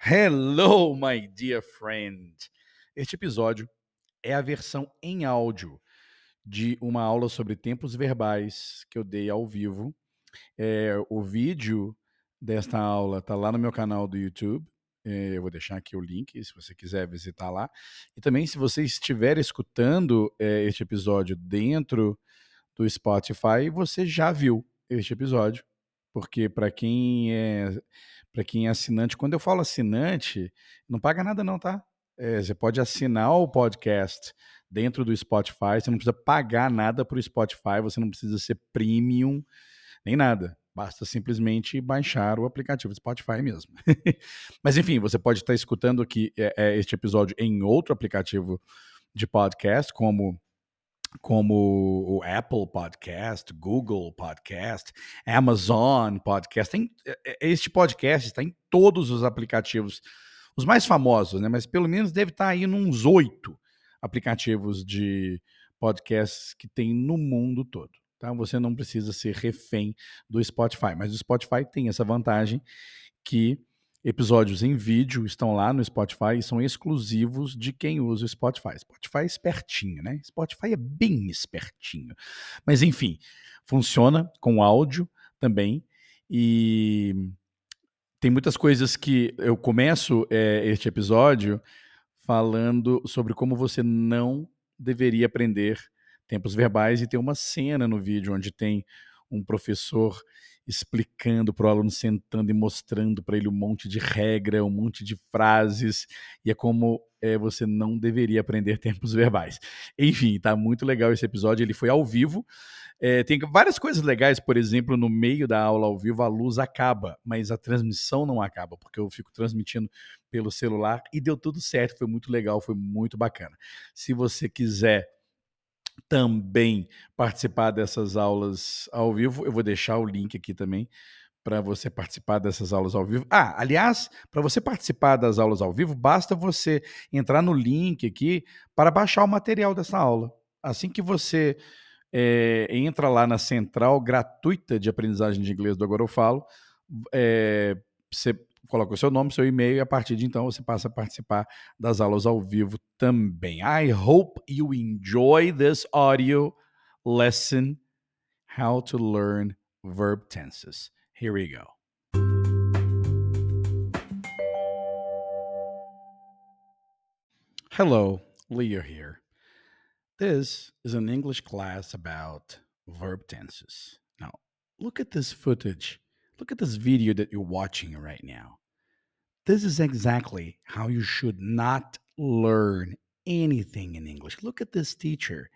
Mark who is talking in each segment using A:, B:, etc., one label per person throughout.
A: Hello, my dear friend. Este episódio é a versão em áudio de uma aula sobre tempos verbais que eu dei ao vivo. É, o vídeo desta aula está lá no meu canal do YouTube. É, eu vou deixar aqui o link se você quiser visitar lá. E também, se você estiver escutando é, este episódio dentro do Spotify, você já viu este episódio. Porque para quem é para quem é assinante. Quando eu falo assinante, não paga nada não, tá? É, você pode assinar o podcast dentro do Spotify, você não precisa pagar nada para o Spotify, você não precisa ser premium, nem nada. Basta simplesmente baixar o aplicativo Spotify mesmo. Mas enfim, você pode estar escutando aqui é, este episódio em outro aplicativo de podcast, como como o Apple Podcast, Google Podcast, Amazon Podcast. Tem, é, é, este podcast está em todos os aplicativos, os mais famosos, né? Mas pelo menos deve estar tá aí nos oito aplicativos de podcasts que tem no mundo todo. Tá? Você não precisa ser refém do Spotify, mas o Spotify tem essa vantagem que episódios em vídeo estão lá no Spotify e são exclusivos de quem usa o Spotify. Spotify é espertinho, né? Spotify é bem espertinho. Mas enfim, funciona com áudio também e tem muitas coisas que eu começo é, este episódio falando sobre como você não deveria aprender tempos verbais e tem uma cena no vídeo onde tem um professor explicando para o aluno, sentando e mostrando para ele um monte de regra, um monte de frases, e é como é, você não deveria aprender tempos verbais. Enfim, tá muito legal esse episódio, ele foi ao vivo. É, tem várias coisas legais, por exemplo, no meio da aula ao vivo a luz acaba, mas a transmissão não acaba, porque eu fico transmitindo pelo celular e deu tudo certo, foi muito legal, foi muito bacana. Se você quiser também participar dessas aulas ao vivo, eu vou deixar o link aqui também para você participar dessas aulas ao vivo. Ah, aliás, para você participar das aulas ao vivo, basta você entrar no link aqui para baixar o material dessa aula. Assim que você é, entra lá na central gratuita de aprendizagem de inglês do Agora Eu Falo, é, você coloca o seu nome, seu e-mail e a partir de então você passa a participar das aulas ao vivo também. I hope you enjoy this audio lesson how to learn verb tenses. Here we go. Hello, Leo here. This is an English class about verb tenses. Now, look at this footage Look at this video that you're watching right now. This is exactly how you should not learn anything in English. Look at this teacher.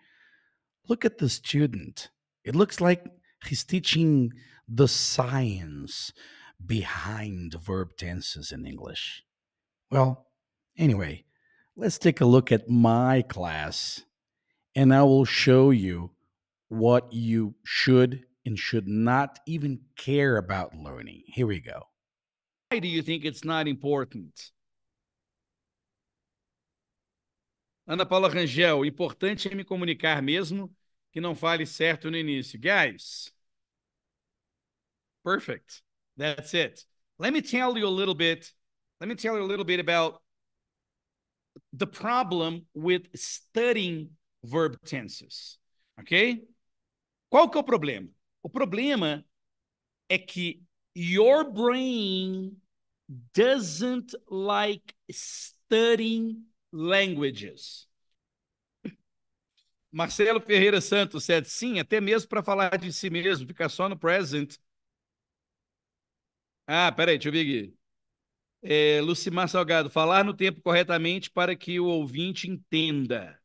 A: Look at the student. It looks like he's teaching the science behind verb tenses in English. Well, anyway, let's take a look at my class and I will show you what you should and should not even care about learning. Here we go.
B: Why do you think it's not important? Ana Paula Rangel, importante é me comunicar mesmo que não fale certo no início. Guys, perfect. That's it. Let me tell you a little bit. Let me tell you a little bit about the problem with studying verb tenses. Ok? Qual que é o problema? O problema é que your brain doesn't like studying languages. Marcelo Ferreira Santos said, sim, até mesmo para falar de si mesmo, ficar só no present. Ah, peraí, deixa eu ver aqui. É, Lucimar Salgado, falar no tempo corretamente para que o ouvinte entenda.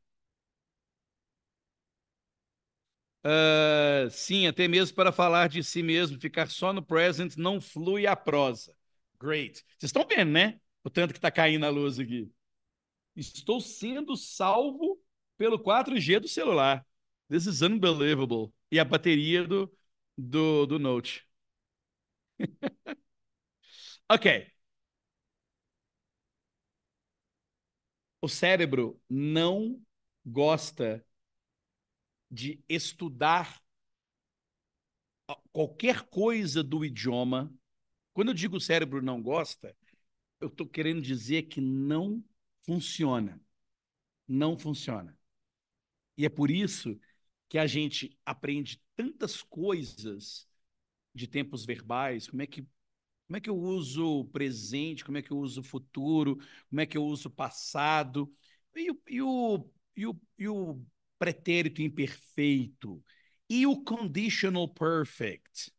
B: Uh, sim, até mesmo para falar de si mesmo, ficar só no present não flui a prosa. Great. Vocês estão vendo, né? O tanto que está caindo a luz aqui. Estou sendo salvo pelo 4G do celular. This is unbelievable. E a bateria do, do, do Note. ok. O cérebro não gosta de estudar qualquer coisa do idioma. Quando eu digo o cérebro não gosta, eu estou querendo dizer que não funciona. Não funciona. E é por isso que a gente aprende tantas coisas de tempos verbais, como é que como é que eu uso o presente, como é que eu uso o futuro, como é que eu uso o passado, e o, e o, e o, e o pretérito imperfeito, e o conditional perfect.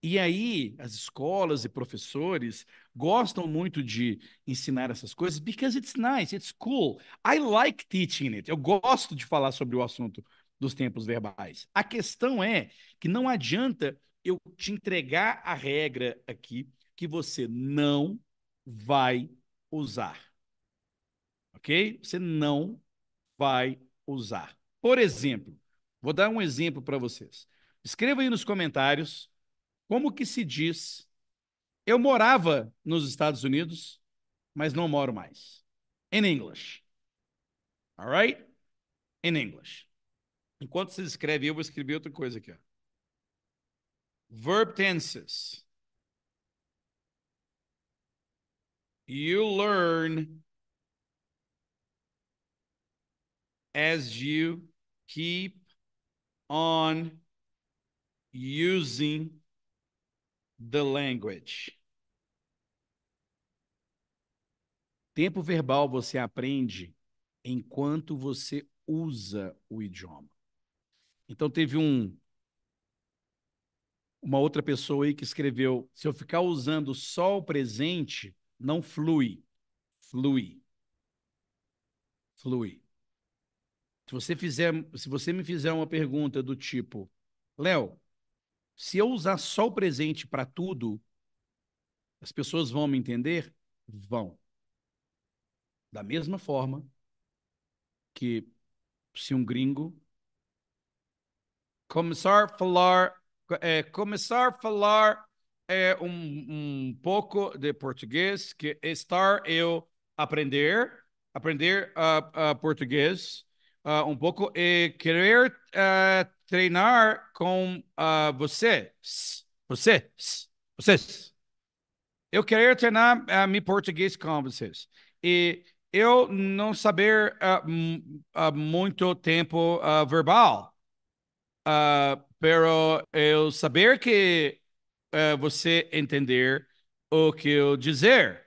B: E aí, as escolas e professores gostam muito de ensinar essas coisas because it's nice, it's cool. I like teaching it. Eu gosto de falar sobre o assunto dos tempos verbais. A questão é que não adianta eu te entregar a regra aqui que você não vai usar. Ok? Você não vai usar. Por exemplo, vou dar um exemplo para vocês. Escreva aí nos comentários como que se diz? Eu morava nos Estados Unidos, mas não moro mais. In English. All right? In English. Enquanto você escreve, eu vou escrever outra coisa aqui. Ó. Verb tenses. You learn as you keep on using the language. Tempo verbal você aprende enquanto você usa o idioma. Então teve um uma outra pessoa aí que escreveu: se eu ficar usando só o presente, não flui. Flui. Flui. Se você fizer, se você me fizer uma pergunta do tipo, Léo, se eu usar só o presente para tudo, as pessoas vão me entender? Vão. Da mesma forma que se um gringo começar a falar, é, começar a falar é, um, um pouco de português, que estar eu aprender, aprender uh, uh, português uh, um pouco e querer uh, treinar com uh, vocês. Vocês. Vocês. Eu quero treinar uh, meu português com vocês. E eu não saber uh, muito tempo verbal. Uh, pero eu saber que você entender o que eu dizer.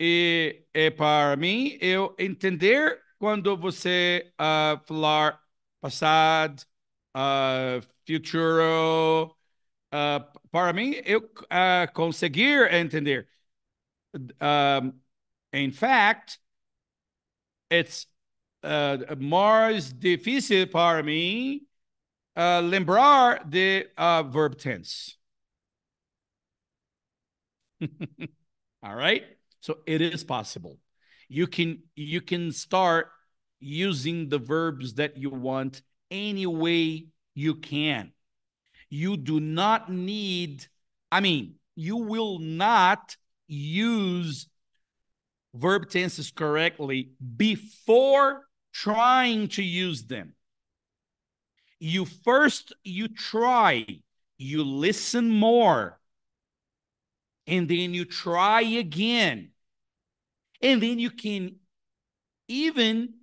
B: E, e para mim, eu entender quando você uh, falar passado, uh, futuro, uh, para mim, eu uh, conseguir entender. Um, in fact, it's uh, mais difícil para mim uh, lembrar de uh, verb tense. All right? So it is possible you can you can start using the verbs that you want any way you can. You do not need, I mean, you will not use verb tenses correctly before trying to use them. You first you try, you listen more, and then you try again and then you can even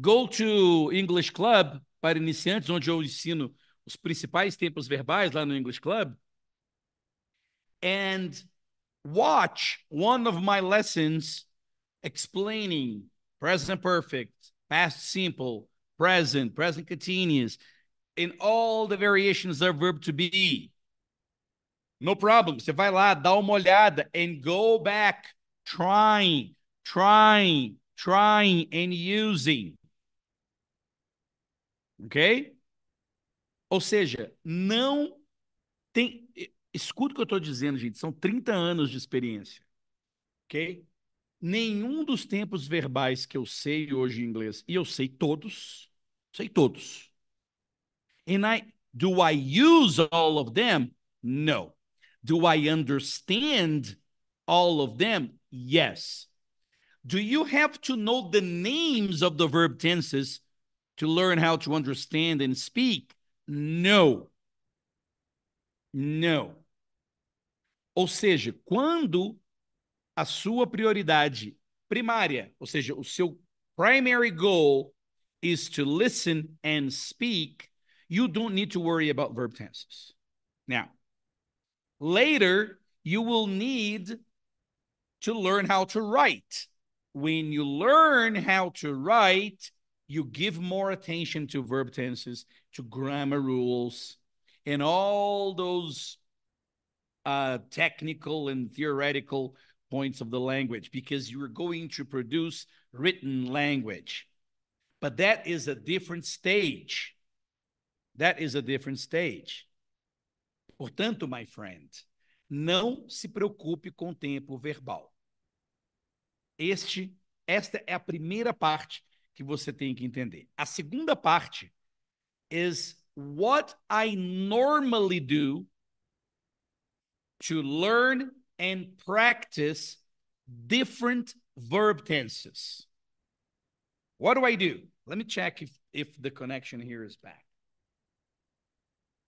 B: go to English Club para iniciantes, onde eu ensino os principais tempos verbais lá no English Club, and watch one of my lessons explaining present perfect, past simple, present, present continuous, in all the variations of verb to be. No problem. Você vai lá, dá uma olhada and go back trying, trying, trying, and using. Ok? Ou seja, não tem. Escuta o que eu estou dizendo, gente. São 30 anos de experiência. Ok? Nenhum dos tempos verbais que eu sei hoje em inglês, e eu sei todos, sei todos. And I, do I use all of them? No. Do I understand all of them? Yes. Do you have to know the names of the verb tenses to learn how to understand and speak? No. No. Ou seja, quando a sua prioridade primária, ou seja, o seu primary goal is to listen and speak, you don't need to worry about verb tenses. Now, later, you will need to learn how to write. When you learn how to write, you give more attention to verb tenses, to grammar rules, and all those uh, technical and theoretical points of the language because you're going to produce written language. But that is a different stage. That is a different stage. Portanto, my friend, não se preocupe com o tempo verbal. Este, esta é a primeira parte que você tem que entender. A segunda parte is what I normally do to learn and practice different verb tenses. What do I do? Let me check if, if the connection here is back.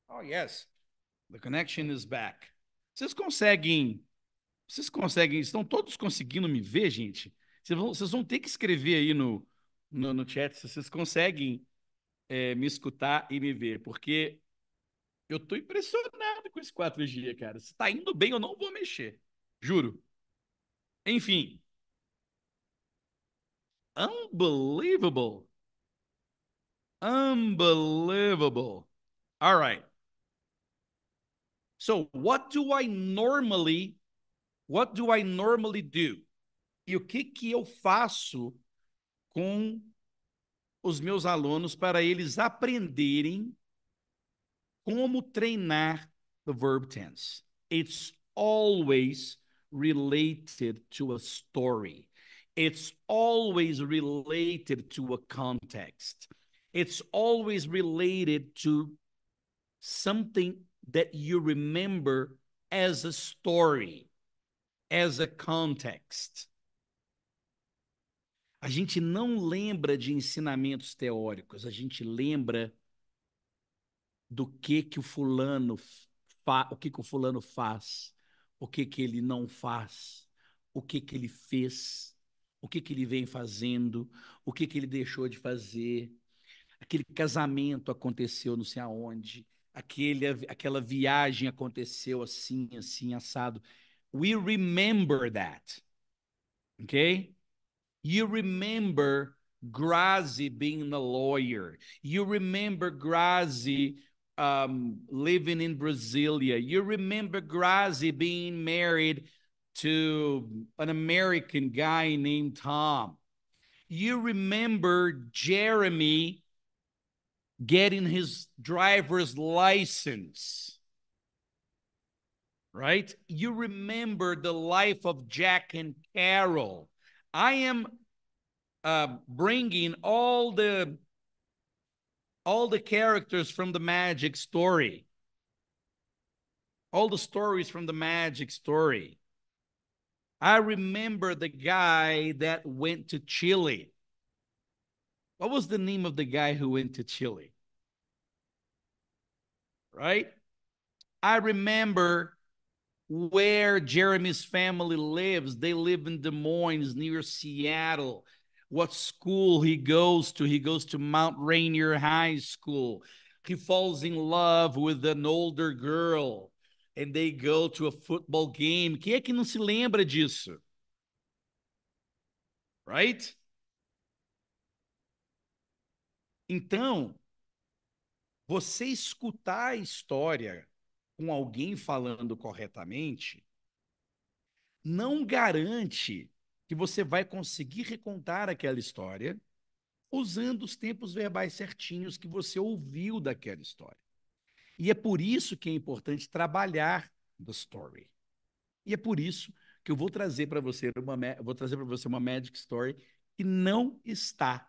B: Oh, yes, the connection is back. Vocês conseguem, vocês conseguem, estão todos conseguindo me ver, gente? Vocês vão, vocês vão ter que escrever aí no, no, no chat se vocês conseguem é, me escutar e me ver, porque eu tô impressionado com esse 4G, cara. Se tá indo bem, eu não vou mexer. Juro. Enfim. Unbelievable. Unbelievable. All right. So, what do I normally what do I normally do? E o que que eu faço com os meus alunos para eles aprenderem como treinar the verb tense. It's always related to a story. It's always related to a context. It's always related to something that you remember as a story, as a context. A gente não lembra de ensinamentos teóricos, a gente lembra do que que o fulano fa o que que o fulano faz, o que que ele não faz, o que que ele fez, o que que ele vem fazendo, o que que ele deixou de fazer. Aquele casamento aconteceu não sei aonde, aquele aquela viagem aconteceu assim, assim assado. We remember that. Okay? You remember Grazi being a lawyer. You remember Grazi um, living in Brasilia. You remember Grazi being married to an American guy named Tom. You remember Jeremy getting his driver's license. Right? You remember the life of Jack and Carol. I am uh, bringing all the all the characters from the magic story, all the stories from the magic story. I remember the guy that went to Chile. What was the name of the guy who went to Chile? Right? I remember where Jeremy's family lives. They live in Des Moines near Seattle what school he goes to. He goes to Mount Rainier High School. He falls in love with an older girl and they go to a football game. Quem é que não se lembra disso? Right? Então, você escutar a história com alguém falando corretamente não garante que você vai conseguir recontar aquela história usando os tempos verbais certinhos que você ouviu daquela história. E é por isso que é importante trabalhar the story. E é por isso que eu vou trazer para você uma vou trazer para você uma magic story que não está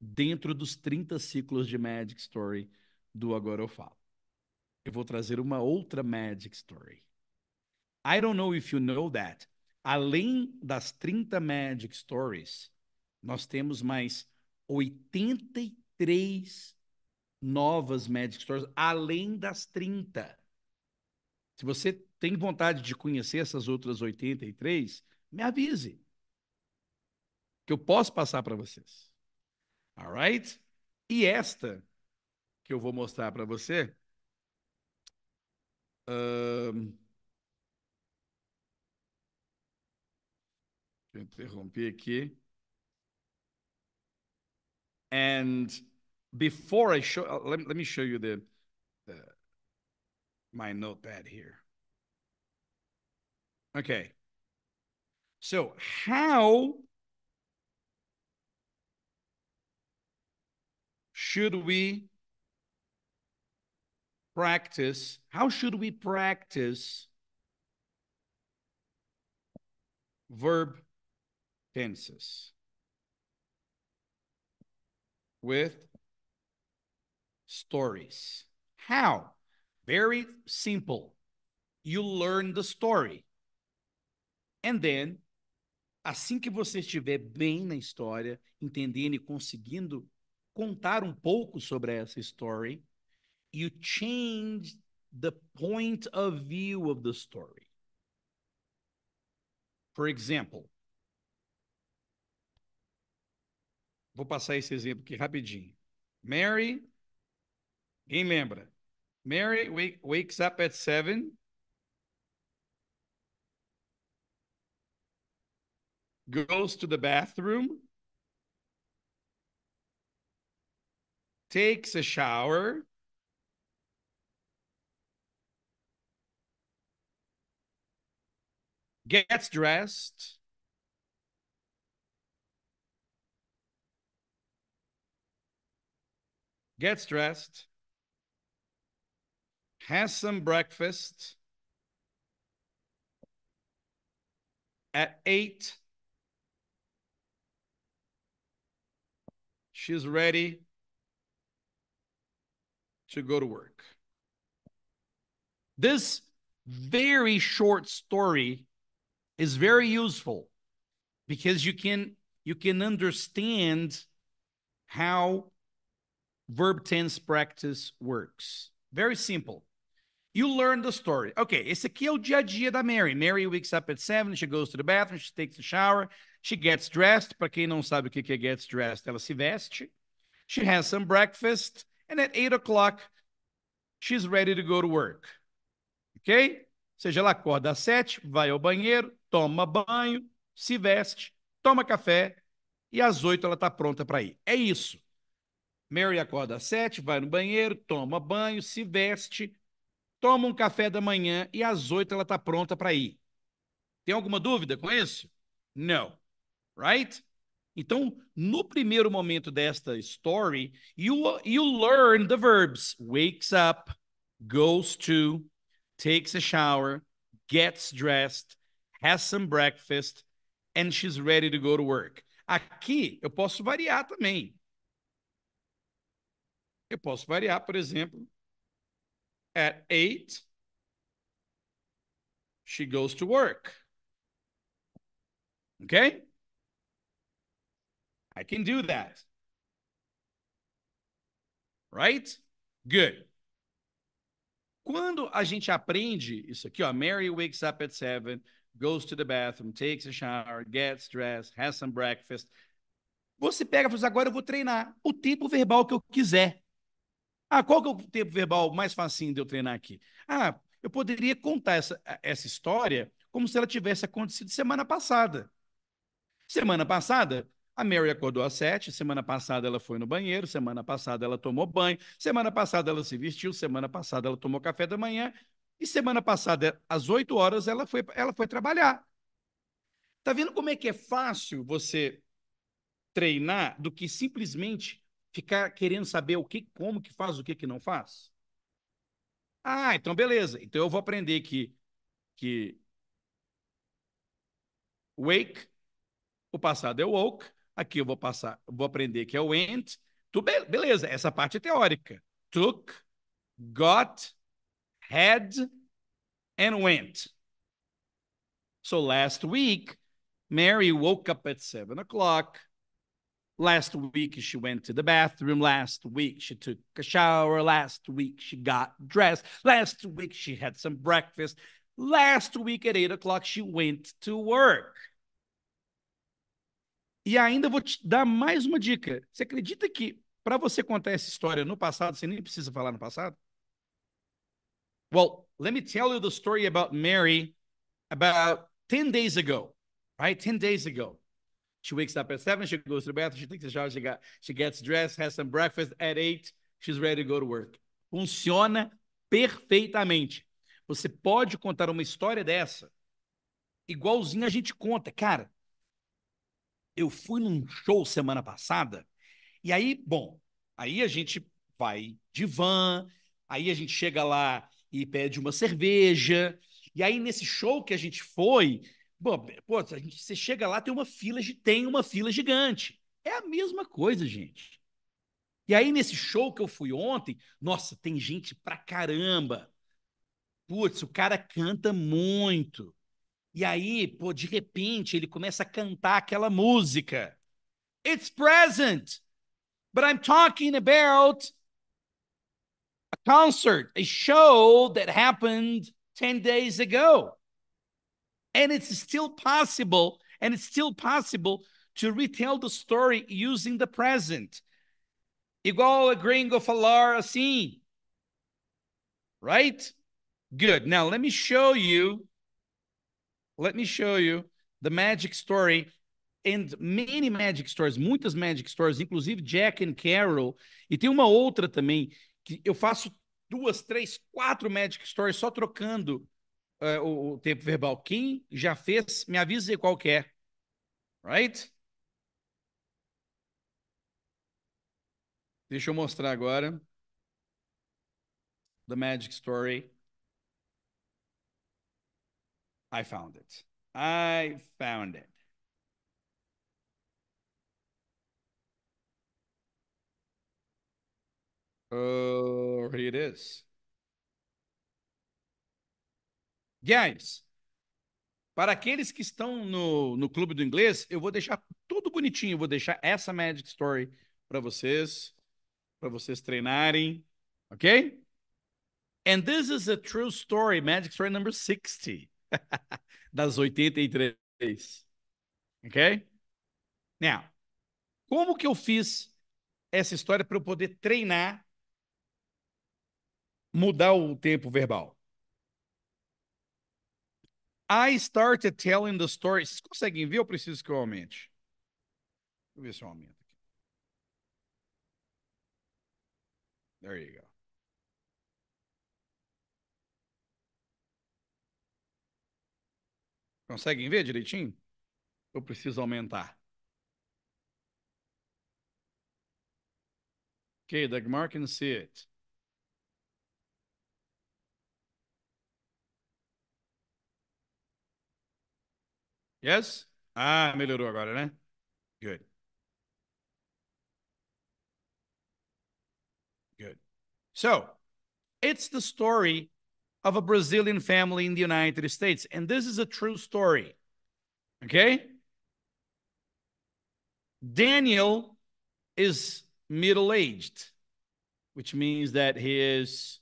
B: dentro dos 30 ciclos de magic story do agora eu falo. Eu vou trazer uma outra magic story. I don't know if you know that, Além das 30 Magic Stories, nós temos mais 83 novas Magic Stories, além das 30. Se você tem vontade de conhecer essas outras 83, me avise. Que eu posso passar para vocês. Alright? E esta que eu vou mostrar para você. Um, aqui. And before I show, let, let me show you the, the my notepad here. Okay. So how should we practice? How should we practice verb tenses? With stories. How? Very simple. You learn the story. And then, assim que você estiver bem na história, entendendo e conseguindo contar um pouco sobre essa story, you change the point of view of the story. For example, vou passar esse exemplo aqui rapidinho. Mary, quem lembra? Mary wake, wakes up at seven. Goes to the bathroom. Takes a shower. Gets dressed. Gets dressed has some breakfast at eight. She's ready to go to work. This very short story is very useful because you can you can understand how verb tense practice works. Very simple. You learn the story. Ok, esse aqui é o dia a dia da Mary. Mary wakes up at 7, she goes to the bathroom, she takes a shower, she gets dressed. Para quem não sabe o que é gets dressed, ela se veste. She has some breakfast, and at 8 o'clock, she's ready to go to work. Ok? Seja, ela acorda às 7, vai ao banheiro, toma banho, se veste, toma café, e às 8 ela está pronta para ir. É isso. Mary acorda às 7, vai no banheiro, toma banho, se veste, toma um café da manhã e às oito ela está pronta para ir. Tem alguma dúvida com isso? Não. Right? Então, no primeiro momento desta story, you, you learn the verbs wakes up, goes to, takes a shower, gets dressed, has some breakfast, and she's ready to go to work. Aqui eu posso variar também. Eu posso variar, por exemplo, At eight, she goes to work. Okay? I can do that. Right? Good. Quando a gente aprende isso aqui, ó, Mary wakes up at seven, goes to the bathroom, takes a shower, gets dressed, has some breakfast. Você pega e fala, assim, agora eu vou treinar o tempo verbal que eu quiser. Ah, qual que é o tempo verbal mais facinho de eu treinar aqui? Ah, eu poderia contar essa, essa história como se ela tivesse acontecido semana passada. Semana passada, a Mary acordou às sete, semana passada ela foi no banheiro, semana passada ela tomou banho, semana passada ela se vestiu, semana passada ela tomou café da manhã, e semana passada, às oito horas, ela foi, ela foi trabalhar. Tá vendo como é que é fácil você treinar do que simplesmente ficar querendo saber o que, como que faz, o que que não faz? Ah, então beleza. Então eu vou aprender que que wake, o passado é woke, aqui eu vou passar, vou aprender que é went. Tu be beleza, essa parte é teórica. Took, got, had and went. So last week, Mary woke up at seven o'clock Last week, she went to the bathroom. Last week, she took a shower. Last week, she got dressed. Last week, she had some breakfast. Last week, at eight o'clock, she went to work. E ainda vou te dar mais uma dica. Você acredita que para você contar essa história no passado, você nem precisa falar no passado? Well, let me tell you the story about Mary about 10 days ago, right? 10 days ago. She wakes up at 7, she goes to the bathroom, she takes a shower, she, got, she gets dressed, has some breakfast at 8, she's ready to go to work. Funciona perfeitamente. Você pode contar uma história dessa, igualzinho a gente conta. Cara, eu fui num show semana passada, e aí, bom, aí a gente vai de van, aí a gente chega lá e pede uma cerveja, e aí nesse show que a gente foi, pô, pô a gente, você chega lá, tem uma fila, tem uma fila gigante. É a mesma coisa, gente. E aí nesse show que eu fui ontem, nossa, tem gente pra caramba. Putz, o cara canta muito. E aí, pô, de repente ele começa a cantar aquela música. It's present. But I'm talking about a concert, a show that happened 10 days ago. And it's still possible, and it's still possible to retell the story using the present. Igual a gringo falar assim. Right? Good. Now, let me show you let me show you the magic story and many magic stories, muitas magic stories, inclusive Jack and Carol. E tem uma outra também que eu faço duas, três, quatro magic stories só trocando uh, o, o, tempo verbal. Quem já fez, me avisa qual que é. Right? Deixa eu mostrar agora. The magic story. I found it. I found it. Oh, here it is. Guys, para aqueles que estão no, no clube do inglês, eu vou deixar tudo bonitinho. Eu vou deixar essa Magic Story para vocês, para vocês treinarem, ok? And this is a true story, Magic Story number 60. das 83. Ok? Now, como que eu fiz essa história para eu poder treinar, mudar o tempo verbal? I started telling the story. Vocês conseguem ver ou preciso que eu aumente? Deixa eu ver se eu aumento aqui. There you go. Conseguem ver direitinho? Eu preciso aumentar. Okay, Dagmar can see it. Yes? Ah, melhorou agora, né? Good. Good. So, it's the story of a Brazilian family in the United States. And this is a true story. Okay? Daniel is middle aged, which means that he is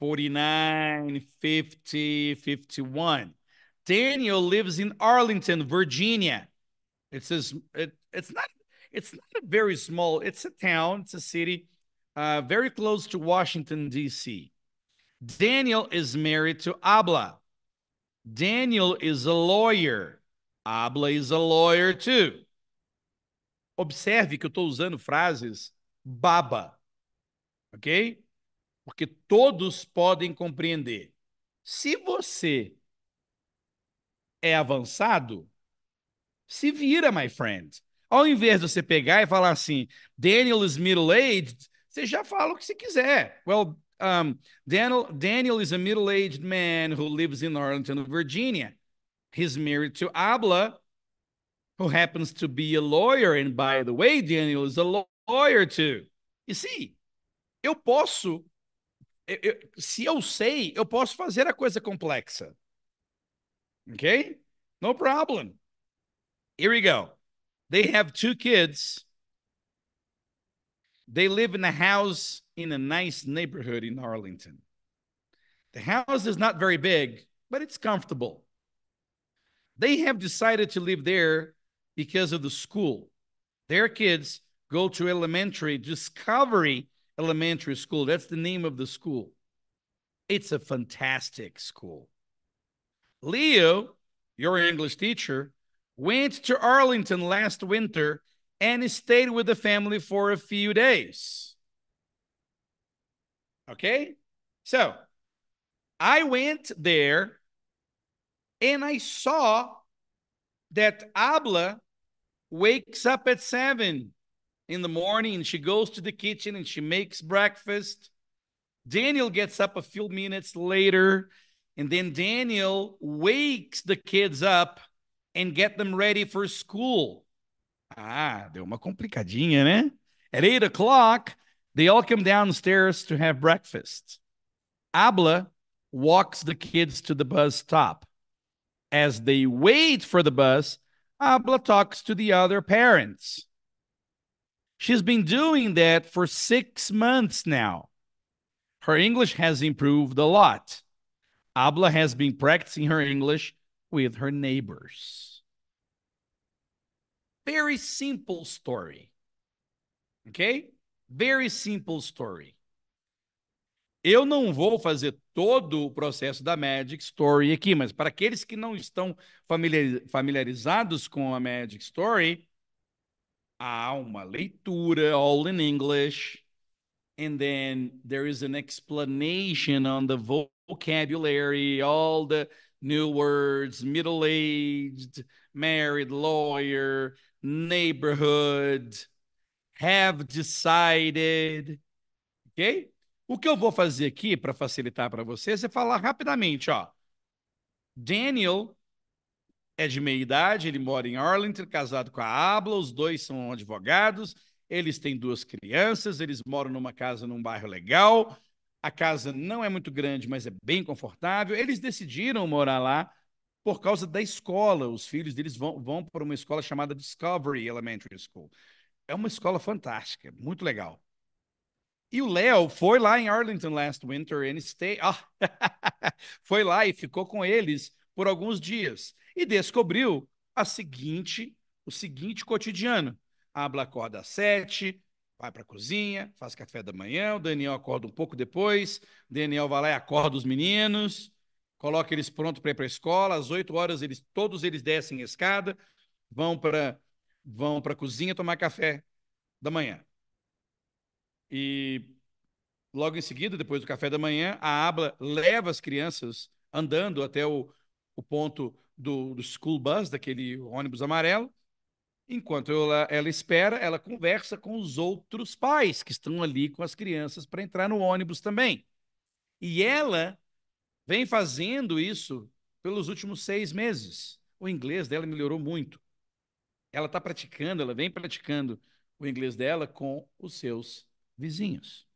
B: 49, 50, 51. Daniel lives in Arlington, Virginia. It says it, it's not it's not a very small, it's a town, it's a city, uh, very close to Washington, D.C. Daniel is married to Abla. Daniel is a lawyer. Abla is a lawyer too. Observe que eu estou usando frases baba, ok? Porque todos podem compreender. Se você é avançado, se vira, my friend. Ao invés de você pegar e falar assim, Daniel is middle-aged, você já fala o que você quiser. Well, um, Daniel, Daniel is a middle aged man who lives in Arlington, Virginia. He's married to Abla, who happens to be a lawyer. And by the way, Daniel is a lawyer too. You see, eu posso, eu, eu, se eu sei, eu posso fazer a coisa complexa. Okay? No problem. Here we go. They have two kids. They live in a house in a nice neighborhood in Arlington. The house is not very big, but it's comfortable. They have decided to live there because of the school. Their kids go to elementary, Discovery Elementary School. That's the name of the school. It's a fantastic school. Leo, your English teacher, went to Arlington last winter and stayed with the family for a few days. Okay? So I went there and I saw that Abla wakes up at seven in the morning. She goes to the kitchen and she makes breakfast. Daniel gets up a few minutes later, and then Daniel wakes the kids up and get them ready for school. Ah, deu uma complicadinha, né? At eight o'clock, they all come downstairs to have breakfast. Abla walks the kids to the bus stop. As they wait for the bus, Abla talks to the other parents. She's been doing that for six months now. Her English has improved a lot. Abla has been practicing her English with her neighbors. Very simple story. Okay? Very simple story. Eu não vou fazer todo o processo da Magic Story aqui, mas para aqueles que não estão familiarizados com a Magic Story, há uma leitura all in English, and then there is an explanation on the vocabulary, all the new words, middle-aged, married, lawyer, neighborhood, have decided, ok? O que eu vou fazer aqui para facilitar para vocês é falar rapidamente, ó. Daniel é de meia idade, ele mora em Arlington, casado com a Abla, os dois são advogados, eles têm duas crianças, eles moram numa casa num bairro legal. A casa não é muito grande, mas é bem confortável. Eles decidiram morar lá por causa da escola. Os filhos deles vão, vão para uma escola chamada Discovery Elementary School. É uma escola fantástica, muito legal. E o Léo foi lá em Arlington last winter and stay... Ah, foi lá e ficou com eles por alguns dias e descobriu a seguinte, o seguinte cotidiano. Abla acorda às sete, vai para a cozinha, faz café da manhã, o Daniel acorda um pouco depois, o Daniel vai lá e acorda os meninos, coloca eles prontos para ir para a escola, às oito horas eles, todos eles descem a escada, vão para vão para a cozinha tomar café da manhã. E logo em seguida, depois do café da manhã, a Abla leva as crianças andando até o, o ponto do, do school bus, daquele ônibus amarelo. Enquanto ela, ela espera, ela conversa com os outros pais que estão ali com as crianças para entrar no ônibus também. E ela vem fazendo isso pelos últimos seis meses. O inglês dela melhorou muito. Ela está praticando, ela vem praticando o inglês dela com os seus vizinhos.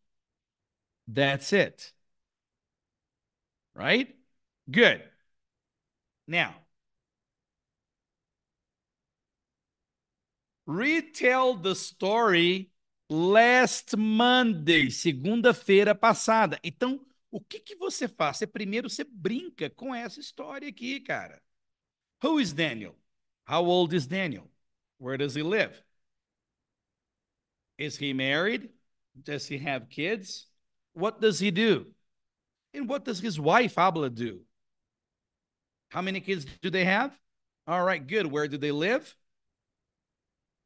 B: That's it. Right? Good. Now, retell the story last Monday, segunda-feira passada. Então, o que, que você faz? Você primeiro você brinca com essa história aqui, cara. Who is Daniel? How old is Daniel? Where does he live? Is he married? Does he have kids? What does he do? And what does his wife, Abla, do? How many kids do they have? All right, good. Where do they live?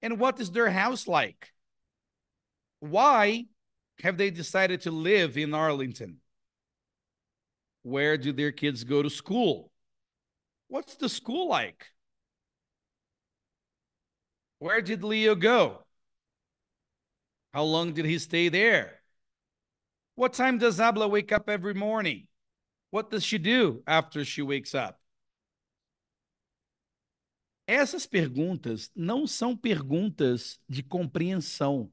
B: And what is their house like? Why have they decided to live in Arlington? Where do their kids go to school? What's the school like? Where did Leo go? How long did he stay there? What time does Abla wake up every morning? What does she do after she wakes up? Essas perguntas não são perguntas de compreensão.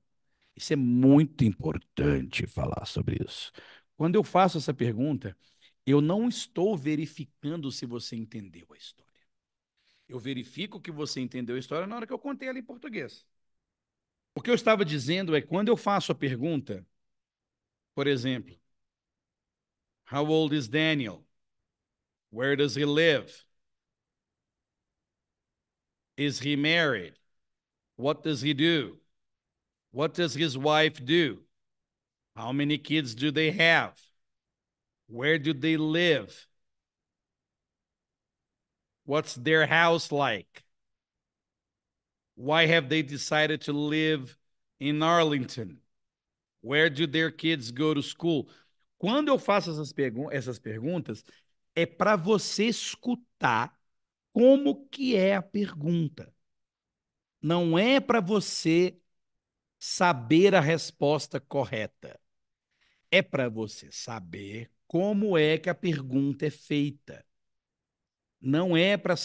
B: Isso é muito importante falar sobre isso. Quando eu faço essa pergunta, eu não estou verificando se você entendeu a história. Eu verifico que você entendeu a história na hora que eu contei ela em português. O que eu estava dizendo é quando eu faço a pergunta, por exemplo, How old is Daniel? Where does he live? Is he married? What does he do? What does his wife do? How many kids do they have? Where do they live? What's their house like? Why have they decided to live in Arlington? Where do their kids go to school? Quando eu faço essas, pergun essas perguntas, é para você escutar como que é a pergunta. Não é para você saber a resposta correta. É para você saber como é que a pergunta é feita. Não é para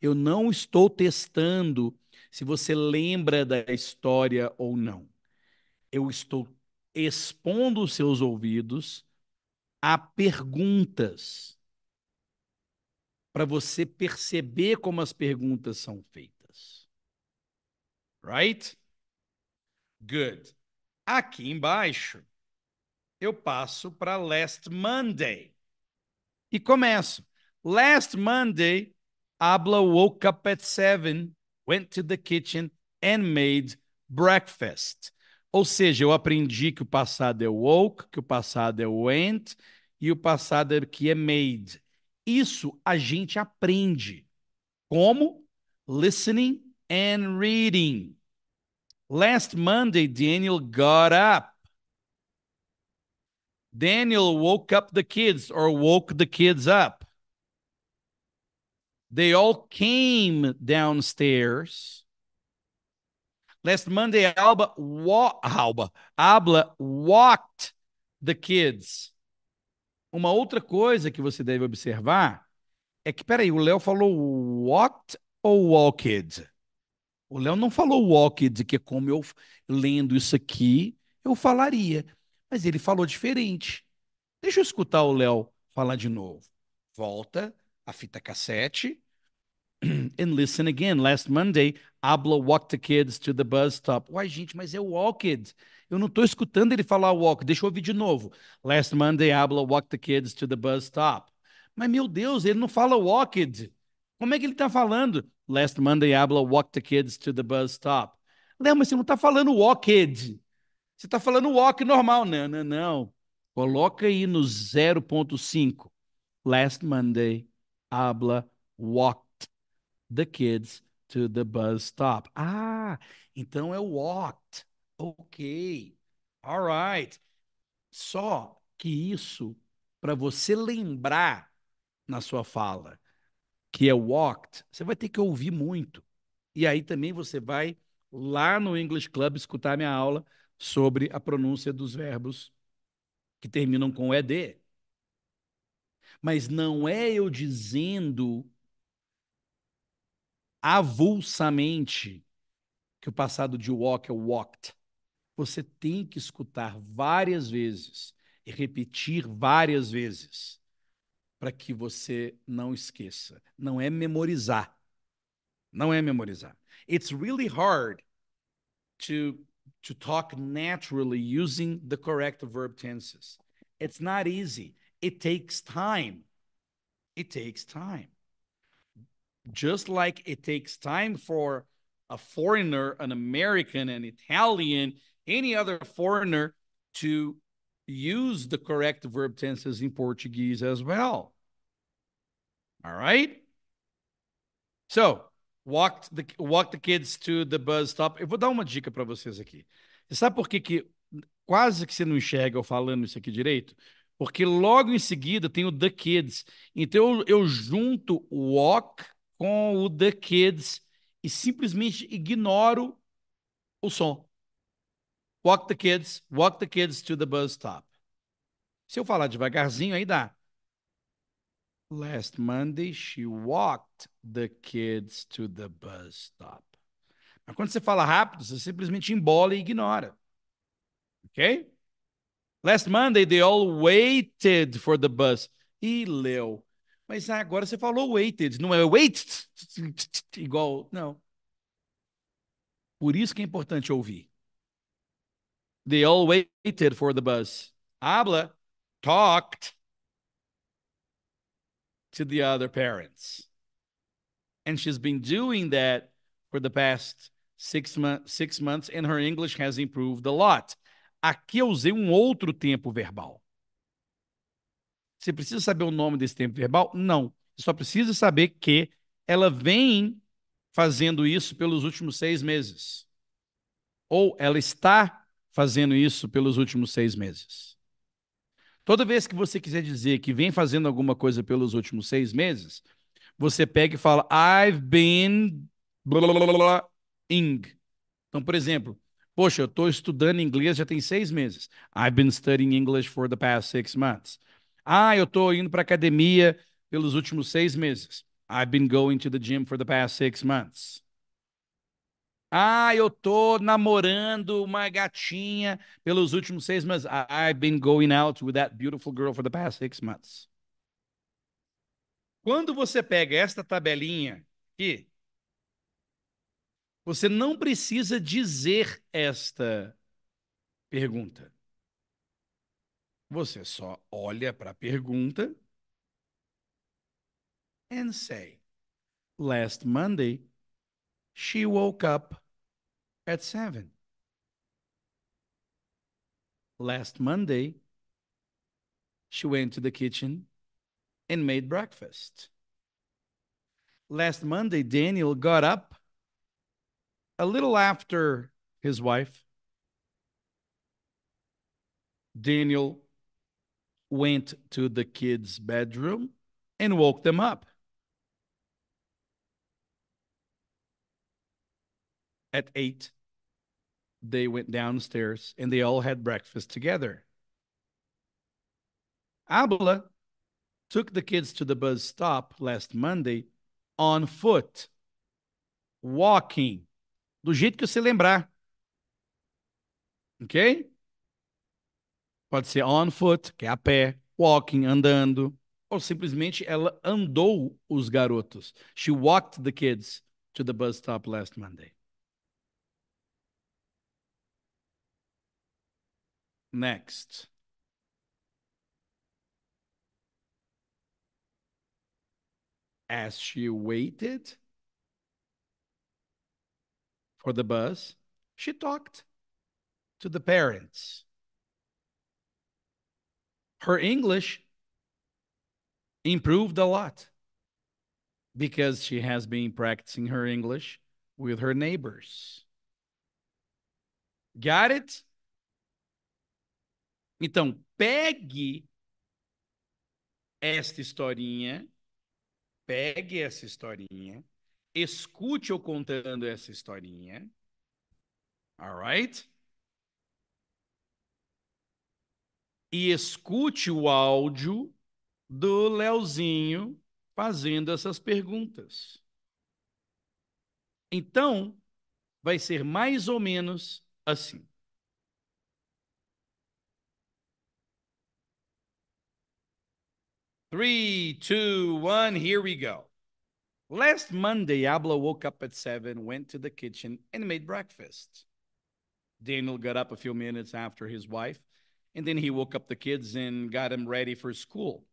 B: eu não estou testando se você lembra da história ou não. Eu estou expondo os seus ouvidos a perguntas para você perceber como as perguntas são feitas. Right? Good. Aqui embaixo, eu passo para last Monday. E começo. Last Monday, Abla woke up at seven, went to the kitchen and made breakfast. Ou seja, eu aprendi que o passado é woke, que o passado é went e o passado é que é made. Isso a gente aprende. Como? Listening and reading. Last Monday, Daniel got up. Daniel woke up the kids or woke the kids up. They all came downstairs. Last Monday, Alba, wa Alba, Abla walked the kids. Uma outra coisa que você deve observar é que, peraí, o Léo falou walked ou walked? O Léo não falou walked, que é como eu lendo isso aqui, eu falaria. Mas ele falou diferente. Deixa eu escutar o Léo falar de novo. Volta a fita cassete and listen again. Last Monday, Abla walked the kids to the bus stop. Uai, gente, mas é walked. Eu não estou escutando ele falar walk. Deixa eu ouvir de novo. Last Monday, Abla walked the kids to the bus stop. Mas, meu Deus, ele não fala walked. Como é que ele está falando? Last Monday, Abla walked the kids to the bus stop. Léo, mas você não está falando walked. Você está falando walk normal. Não, não, não. Coloca aí no 0.5. Last Monday, Abla walked the kids to the bus stop. Ah, então é walked. Ok. All right. Só que isso, para você lembrar na sua fala que é walked, você vai ter que ouvir muito. E aí também você vai lá no English Club escutar minha aula sobre a pronúncia dos verbos que terminam com ed. Mas não é eu dizendo avulsamente que o passado de walk é walked. Você tem que escutar várias vezes e repetir várias vezes para que você não esqueça. Não é memorizar. Não é memorizar. It's really hard to to talk naturally using the correct verb tenses. It's not easy. It takes time. It takes time. Just like it takes time for a foreigner, an American, an Italian, any other foreigner to use the correct verb tenses in Portuguese as well. All right? So, walk the, walk the kids to the bus stop. Eu vou dar uma dica para vocês aqui. Você sabe por que, que quase que você não enxerga eu falando isso aqui direito? Porque logo em seguida tem o the kids. Então eu, eu junto walk com o The Kids e simplesmente ignoro o som. Walk the kids, walk the kids to the bus stop. Se eu falar devagarzinho, aí dá. Last Monday, she walked the kids to the bus stop. Mas quando você fala rápido, você simplesmente embola e ignora. Ok? Last Monday, they all waited for the bus. E leu. Mas agora você falou weighted, não é weight igual, não. Por isso que é importante ouvir. They all waited for the bus. Abla talked to the other parents. And she's been doing that for the past six, mo six months, and her English has improved a lot. Aqui eu usei um outro tempo verbal. Você precisa saber o nome desse tempo verbal? Não. Você só precisa saber que ela vem fazendo isso pelos últimos seis meses. Ou ela está fazendo isso pelos últimos seis meses. Toda vez que você quiser dizer que vem fazendo alguma coisa pelos últimos seis meses, você pega e fala, I've been ing. Então, por exemplo, poxa, eu estou estudando inglês já tem seis meses. I've been studying English for the past six months. Ah, eu estou indo para academia pelos últimos seis meses. I've been going to the gym for the past six months. Ah, eu tô namorando uma gatinha pelos últimos seis meses. I've been going out with that beautiful girl for the past six months. Quando você pega esta tabelinha aqui, você não precisa dizer esta pergunta. Você só olha para a pergunta and say, Last Monday, she woke up at 7. Last Monday, she went to the kitchen and made breakfast. Last Monday, Daniel got up a little after his wife. Daniel went to the kids' bedroom and woke them up. At eight, they went downstairs and they all had breakfast together. Abla took the kids to the bus stop last Monday on foot, walking, do jeito que você lembrar. Ok? Pode ser on foot, que é a pé, walking, andando, ou simplesmente ela andou os garotos. She walked the kids to the bus stop last Monday. Next. As she waited for the bus, she talked to the parents. Her English improved a lot because she has been practicing her English with her neighbors. Got it? Então, pegue esta historinha, pegue essa historinha, escute eu contando essa historinha. Alright? E escute o áudio do Leozinho fazendo essas perguntas. Então, vai ser mais ou menos assim. Three, two, one, here we go. Last Monday, Abla woke up at seven, went to the kitchen, and made breakfast. Daniel got up a few minutes after his wife, and then he woke up the kids and got them ready for school.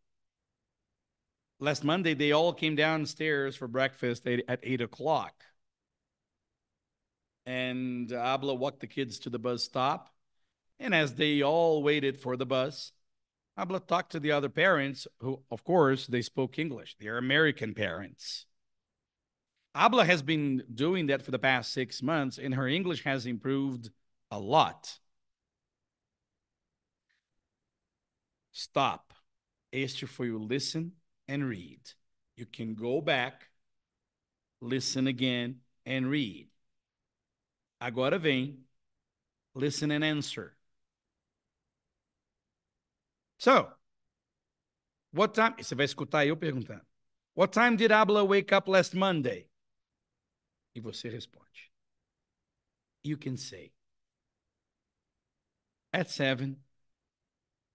B: Last Monday, they all came downstairs for breakfast at eight o'clock. And Abla walked the kids to the bus stop. And as they all waited for the bus, Abla talked to the other parents who, of course, they spoke English. They're American parents. Abla has been doing that for the past six months, and her English has improved a lot. Stop. Este foi o listen and read. You can go back, listen again, and read. Agora vem, listen and answer. So, what time? Você vai escutar eu perguntando. What time did Abla wake up last Monday? E você responde. You can say. At seven.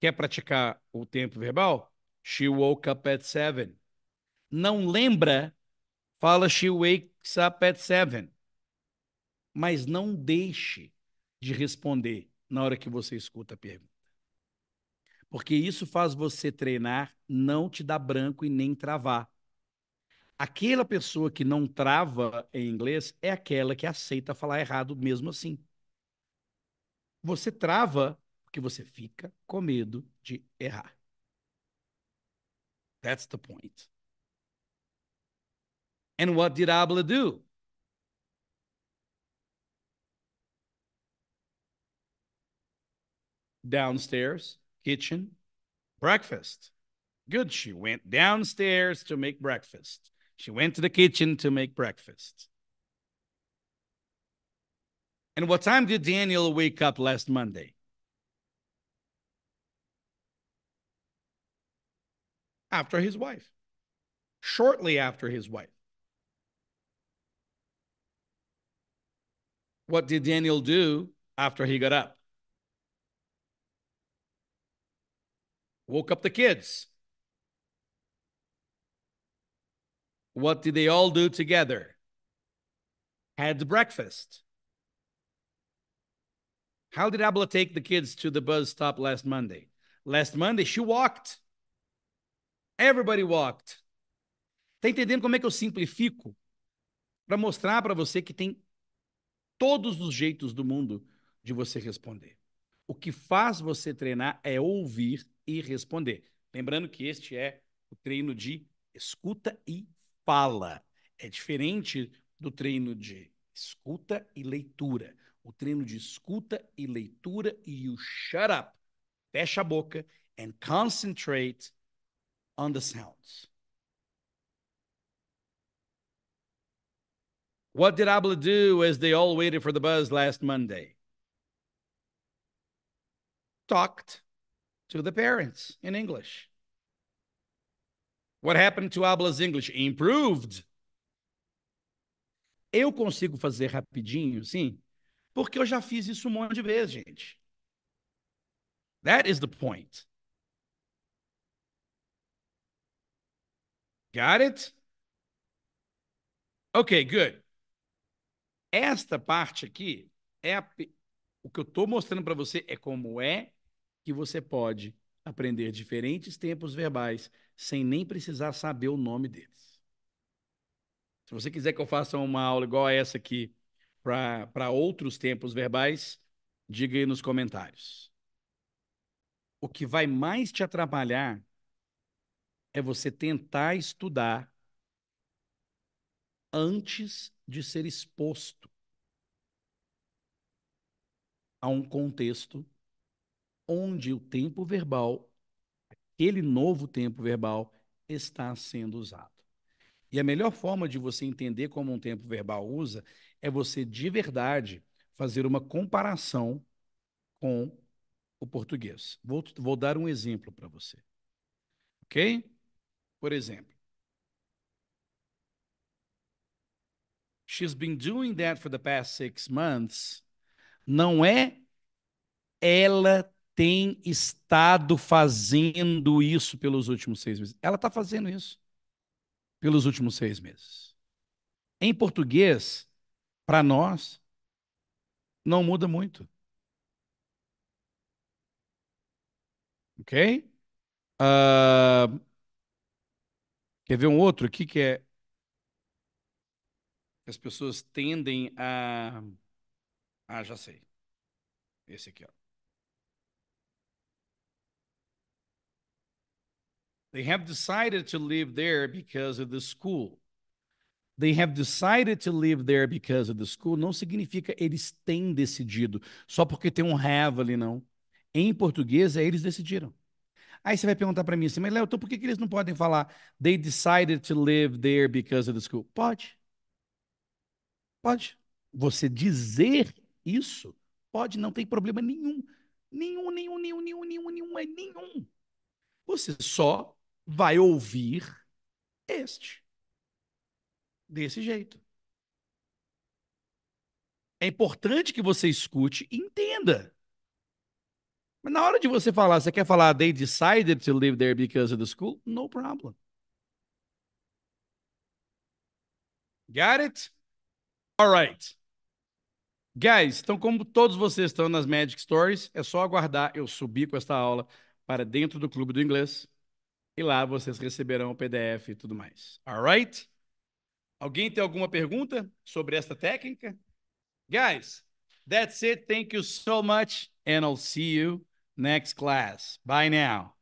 B: Quer praticar o tempo verbal? She woke up at seven. Não lembra? Fala she wakes up at seven. Mas não deixe de responder na hora que você escuta a pergunta. Porque isso faz você treinar, não te dar branco e nem travar. Aquela pessoa que não trava em inglês é aquela que aceita falar errado mesmo assim. Você trava porque você fica com medo de errar. That's the point. And what did Abla do? Downstairs, kitchen, breakfast. Good. She went downstairs to make breakfast. She went to the kitchen to make breakfast. And what time did Daniel wake up last Monday? After his wife, shortly after his wife. What did Daniel do after he got up? Woke up the kids. What did they all do together? Had breakfast. How did Abla take the kids to the bus stop last Monday? Last Monday, she walked. Everybody walked. Tá entendendo como é que eu simplifico? Para mostrar para você que tem todos os jeitos do mundo de você responder. O que faz você treinar é ouvir e responder. Lembrando que este é o treino de escuta e fala. É diferente do treino de escuta e leitura. O treino de escuta e leitura e you shut up, fecha a boca and concentrate on the sounds. What did Abla do as they all waited for the buzz last Monday? Talked to the parents in English. What happened to Abla's English? Improved. Eu consigo fazer rapidinho, sim, porque eu já fiz isso um monte de vezes, gente. That is the point. Got it? Okay, good. Esta parte aqui é a, o que eu estou mostrando para você é como é que você pode aprender diferentes tempos verbais sem nem precisar saber o nome deles. Se você quiser que eu faça uma aula igual a essa aqui para outros tempos verbais, diga aí nos comentários. O que vai mais te atrapalhar é você tentar estudar antes de ser exposto a um contexto onde o tempo verbal, aquele novo tempo verbal, está sendo usado. E a melhor forma de você entender como um tempo verbal usa é você de verdade fazer uma comparação com o português. Vou, vou dar um exemplo para você. Ok? Por exemplo, she's been doing that for the past six months. Não é ela tem estado fazendo isso pelos últimos seis meses. Ela está fazendo isso pelos últimos seis meses. Em português, para nós, não muda muito. Ok? Uh, quer ver um outro aqui que é. As pessoas tendem a. Ah, já sei. Esse aqui, ó. They have decided to live there because of the school. They have decided to live there because of the school não significa eles têm decidido, só porque tem um have ali, não. Em português, é eles decidiram. Aí você vai perguntar para mim assim, mas Léo, então por que, que eles não podem falar they decided to live there because of the school? Pode. Pode. Você dizer isso, pode, não tem problema nenhum. Nenhum, nenhum, nenhum, nenhum, nenhum, nenhum, nenhum. Você só vai ouvir este. Desse jeito. É importante que você escute e entenda. Mas na hora de você falar, você quer falar they decided to live there because of the school? No problem. Got it? All right. Guys, então como todos vocês estão nas Magic Stories, é só aguardar eu subir com esta aula para dentro do Clube do Inglês e lá vocês receberão o PDF e tudo mais. Alright? Alguém tem alguma pergunta sobre esta técnica? Guys, that's it. Thank you so much and I'll see you next class. Bye now.